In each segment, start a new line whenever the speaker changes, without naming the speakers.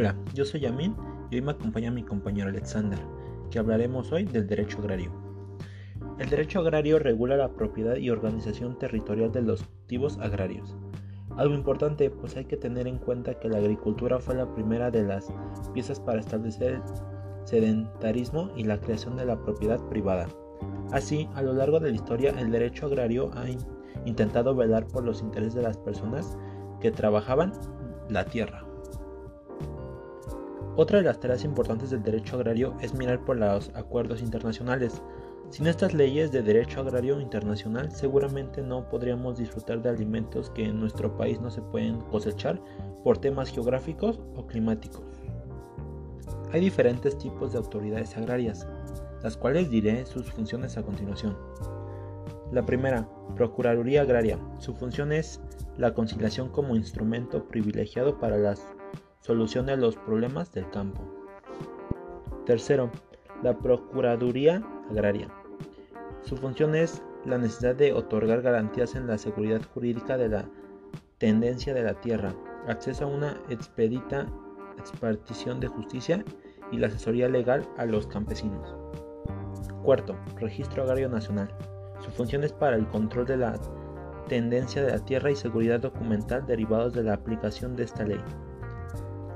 Hola, yo soy Yamin y hoy me acompaña mi compañero Alexander, que hablaremos hoy del derecho agrario. El derecho agrario regula la propiedad y organización territorial de los cultivos agrarios. Algo importante, pues hay que tener en cuenta que la agricultura fue la primera de las piezas para establecer el sedentarismo y la creación de la propiedad privada. Así, a lo largo de la historia, el derecho agrario ha intentado velar por los intereses de las personas que trabajaban la tierra. Otra de las tareas importantes del derecho agrario es mirar por los acuerdos internacionales. Sin estas leyes de derecho agrario internacional seguramente no podríamos disfrutar de alimentos que en nuestro país no se pueden cosechar por temas geográficos o climáticos. Hay diferentes tipos de autoridades agrarias, las cuales diré sus funciones a continuación. La primera, Procuraduría Agraria. Su función es la conciliación como instrumento privilegiado para la solución de los problemas del campo. Tercero, la Procuraduría Agraria. Su función es la necesidad de otorgar garantías en la seguridad jurídica de la tendencia de la tierra, acceso a una expedita expartición de justicia y la asesoría legal a los campesinos. Cuarto, Registro Agrario Nacional. Su función es para el control de la tendencia de la tierra y seguridad documental derivados de la aplicación de esta ley.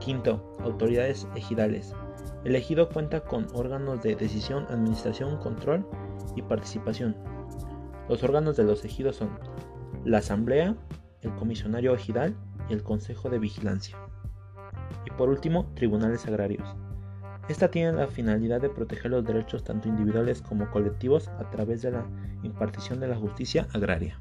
Quinto, autoridades ejidales. El ejido cuenta con órganos de decisión, administración, control y participación. Los órganos de los ejidos son la asamblea, el comisionario ejidal y el consejo de vigilancia. Y por último, tribunales agrarios. Esta tiene la finalidad de proteger los derechos tanto individuales como colectivos a través de la impartición de la justicia agraria.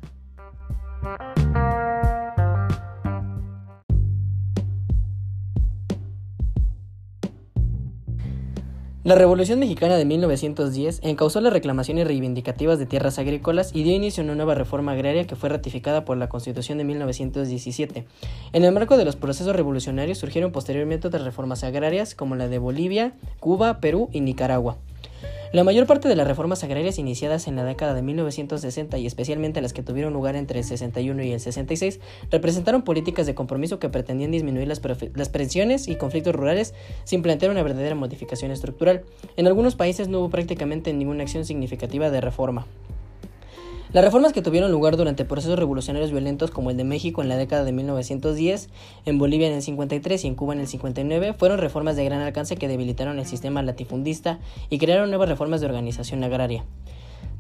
La Revolución Mexicana de 1910 encausó las reclamaciones reivindicativas de tierras agrícolas y dio inicio a una nueva reforma agraria que fue ratificada por la Constitución de 1917. En el marco de los procesos revolucionarios surgieron posteriormente otras reformas agrarias como la de Bolivia, Cuba, Perú y Nicaragua. La mayor parte de las reformas agrarias iniciadas en la década de 1960 y especialmente las que tuvieron lugar entre el 61 y el 66 representaron políticas de compromiso que pretendían disminuir las, las presiones y conflictos rurales sin plantear una verdadera modificación estructural. En algunos países no hubo prácticamente ninguna acción significativa de reforma. Las reformas que tuvieron lugar durante procesos revolucionarios violentos como el de México en la década de 1910, en Bolivia en el 53 y en Cuba en el 59 fueron reformas de gran alcance que debilitaron el sistema latifundista y crearon nuevas reformas de organización agraria.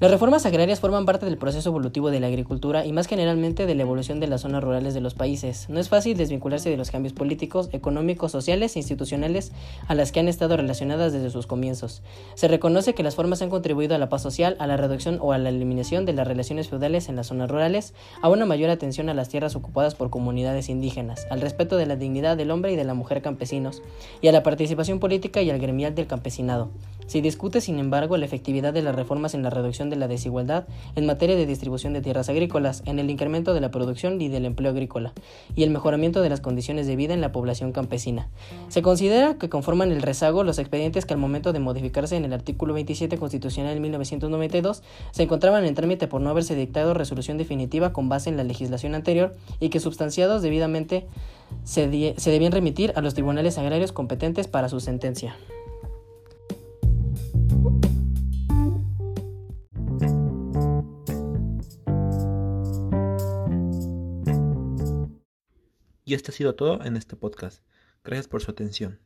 Las reformas agrarias forman parte del proceso evolutivo de la agricultura y más generalmente de la evolución de las zonas rurales de los países. No es fácil desvincularse de los cambios políticos, económicos, sociales e institucionales a las que han estado relacionadas desde sus comienzos. Se reconoce que las formas han contribuido a la paz social, a la reducción o a la eliminación de las relaciones feudales en las zonas rurales, a una mayor atención a las tierras ocupadas por comunidades indígenas, al respeto de la dignidad del hombre y de la mujer campesinos, y a la participación política y al gremial del campesinado. Se discute, sin embargo, la efectividad de las reformas en la reducción de la desigualdad en materia de distribución de tierras agrícolas, en el incremento de la producción y del empleo agrícola, y el mejoramiento de las condiciones de vida en la población campesina. Se considera que conforman el rezago los expedientes que al momento de modificarse en el artículo 27 constitucional de 1992 se encontraban en trámite por no haberse dictado resolución definitiva con base en la legislación anterior y que substanciados debidamente se, se debían remitir a los tribunales agrarios competentes para su sentencia.
Y esto ha sido todo en este podcast. Gracias por su atención.